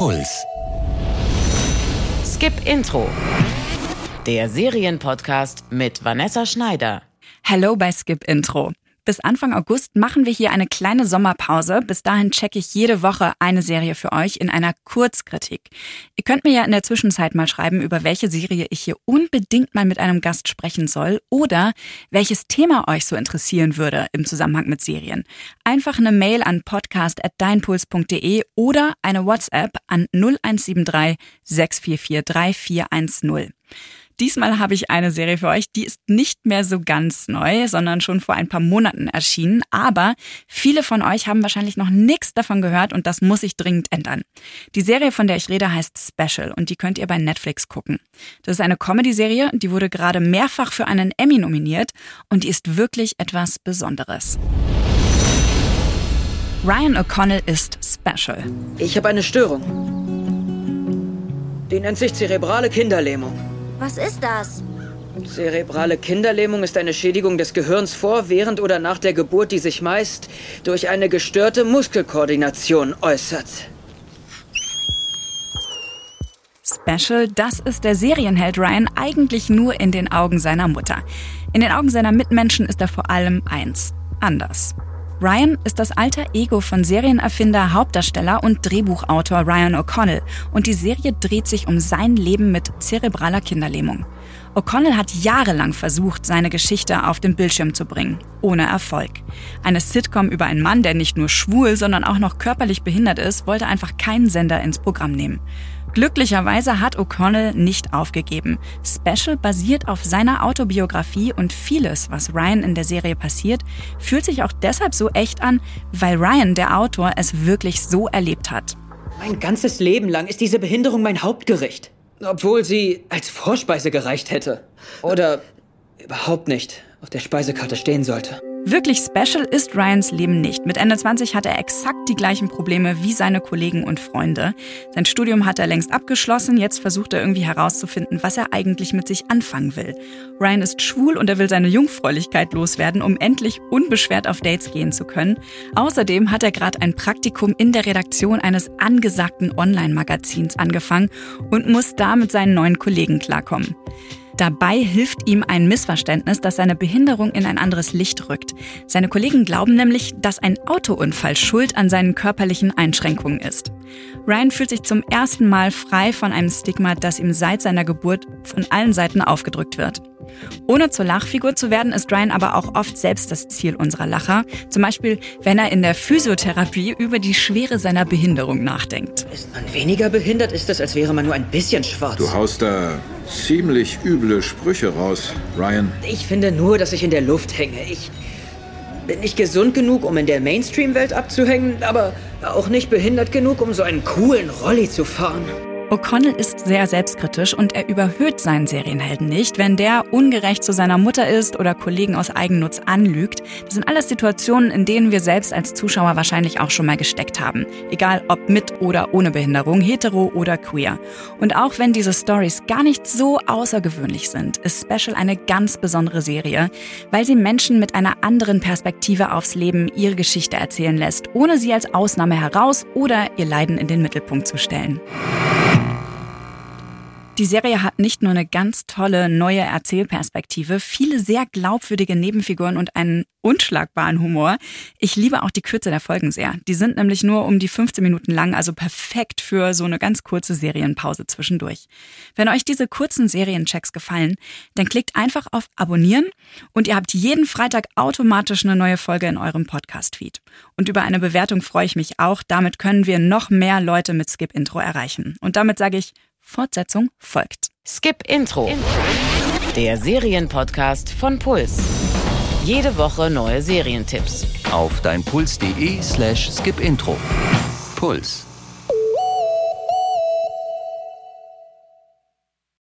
Puls. Skip Intro. Der Serienpodcast mit Vanessa Schneider. Hello bei Skip Intro. Bis Anfang August machen wir hier eine kleine Sommerpause. Bis dahin checke ich jede Woche eine Serie für euch in einer Kurzkritik. Ihr könnt mir ja in der Zwischenzeit mal schreiben, über welche Serie ich hier unbedingt mal mit einem Gast sprechen soll oder welches Thema euch so interessieren würde im Zusammenhang mit Serien. Einfach eine Mail an podcast.deinpuls.de oder eine WhatsApp an 0173 644 3410. Diesmal habe ich eine Serie für euch, die ist nicht mehr so ganz neu, sondern schon vor ein paar Monaten erschienen. Aber viele von euch haben wahrscheinlich noch nichts davon gehört und das muss sich dringend ändern. Die Serie, von der ich rede, heißt Special und die könnt ihr bei Netflix gucken. Das ist eine Comedy-Serie, die wurde gerade mehrfach für einen Emmy nominiert und die ist wirklich etwas Besonderes. Ryan O'Connell ist Special. Ich habe eine Störung. Die nennt sich zerebrale Kinderlähmung. Was ist das? Zerebrale Kinderlähmung ist eine Schädigung des Gehirns vor, während oder nach der Geburt, die sich meist durch eine gestörte Muskelkoordination äußert. Special, das ist der Serienheld Ryan eigentlich nur in den Augen seiner Mutter. In den Augen seiner Mitmenschen ist er vor allem eins, anders. Ryan ist das alter Ego von Serienerfinder, Hauptdarsteller und Drehbuchautor Ryan O'Connell und die Serie dreht sich um sein Leben mit zerebraler Kinderlähmung. O'Connell hat jahrelang versucht, seine Geschichte auf den Bildschirm zu bringen, ohne Erfolg. Eine Sitcom über einen Mann, der nicht nur schwul, sondern auch noch körperlich behindert ist, wollte einfach keinen Sender ins Programm nehmen. Glücklicherweise hat O'Connell nicht aufgegeben. Special basiert auf seiner Autobiografie und vieles, was Ryan in der Serie passiert, fühlt sich auch deshalb so echt an, weil Ryan, der Autor, es wirklich so erlebt hat. Mein ganzes Leben lang ist diese Behinderung mein Hauptgericht. Obwohl sie als Vorspeise gereicht hätte. Oder überhaupt nicht auf der Speisekarte stehen sollte. Wirklich special ist Ryans Leben nicht. Mit Ende 20 hat er exakt die gleichen Probleme wie seine Kollegen und Freunde. Sein Studium hat er längst abgeschlossen, jetzt versucht er irgendwie herauszufinden, was er eigentlich mit sich anfangen will. Ryan ist schwul und er will seine Jungfräulichkeit loswerden, um endlich unbeschwert auf Dates gehen zu können. Außerdem hat er gerade ein Praktikum in der Redaktion eines angesagten Online-Magazins angefangen und muss da mit seinen neuen Kollegen klarkommen. Dabei hilft ihm ein Missverständnis, das seine Behinderung in ein anderes Licht rückt. Seine Kollegen glauben nämlich, dass ein Autounfall schuld an seinen körperlichen Einschränkungen ist. Ryan fühlt sich zum ersten Mal frei von einem Stigma, das ihm seit seiner Geburt von allen Seiten aufgedrückt wird. Ohne zur Lachfigur zu werden, ist Ryan aber auch oft selbst das Ziel unserer Lacher. Zum Beispiel, wenn er in der Physiotherapie über die Schwere seiner Behinderung nachdenkt. Ist man weniger behindert, ist es, als wäre man nur ein bisschen schwarz. Du haust da ziemlich üble Sprüche raus, Ryan. Ich finde nur, dass ich in der Luft hänge. Ich bin nicht gesund genug, um in der Mainstream-Welt abzuhängen, aber auch nicht behindert genug, um so einen coolen Rolli zu fahren. O'Connell ist sehr selbstkritisch und er überhöht seinen Serienhelden nicht, wenn der ungerecht zu seiner Mutter ist oder Kollegen aus Eigennutz anlügt. Das sind alles Situationen, in denen wir selbst als Zuschauer wahrscheinlich auch schon mal gesteckt haben. Egal ob mit oder ohne Behinderung, hetero oder queer. Und auch wenn diese Stories gar nicht so außergewöhnlich sind, ist Special eine ganz besondere Serie, weil sie Menschen mit einer anderen Perspektive aufs Leben ihre Geschichte erzählen lässt, ohne sie als Ausnahme heraus oder ihr Leiden in den Mittelpunkt zu stellen. Die Serie hat nicht nur eine ganz tolle neue Erzählperspektive, viele sehr glaubwürdige Nebenfiguren und einen unschlagbaren Humor. Ich liebe auch die Kürze der Folgen sehr. Die sind nämlich nur um die 15 Minuten lang, also perfekt für so eine ganz kurze Serienpause zwischendurch. Wenn euch diese kurzen Serienchecks gefallen, dann klickt einfach auf Abonnieren und ihr habt jeden Freitag automatisch eine neue Folge in eurem Podcast-Feed. Und über eine Bewertung freue ich mich auch. Damit können wir noch mehr Leute mit Skip Intro erreichen. Und damit sage ich Fortsetzung folgt. Skip Intro. Der Serienpodcast von Puls. Jede Woche neue Serientipps. Auf deinpuls.de slash skipintro. Puls.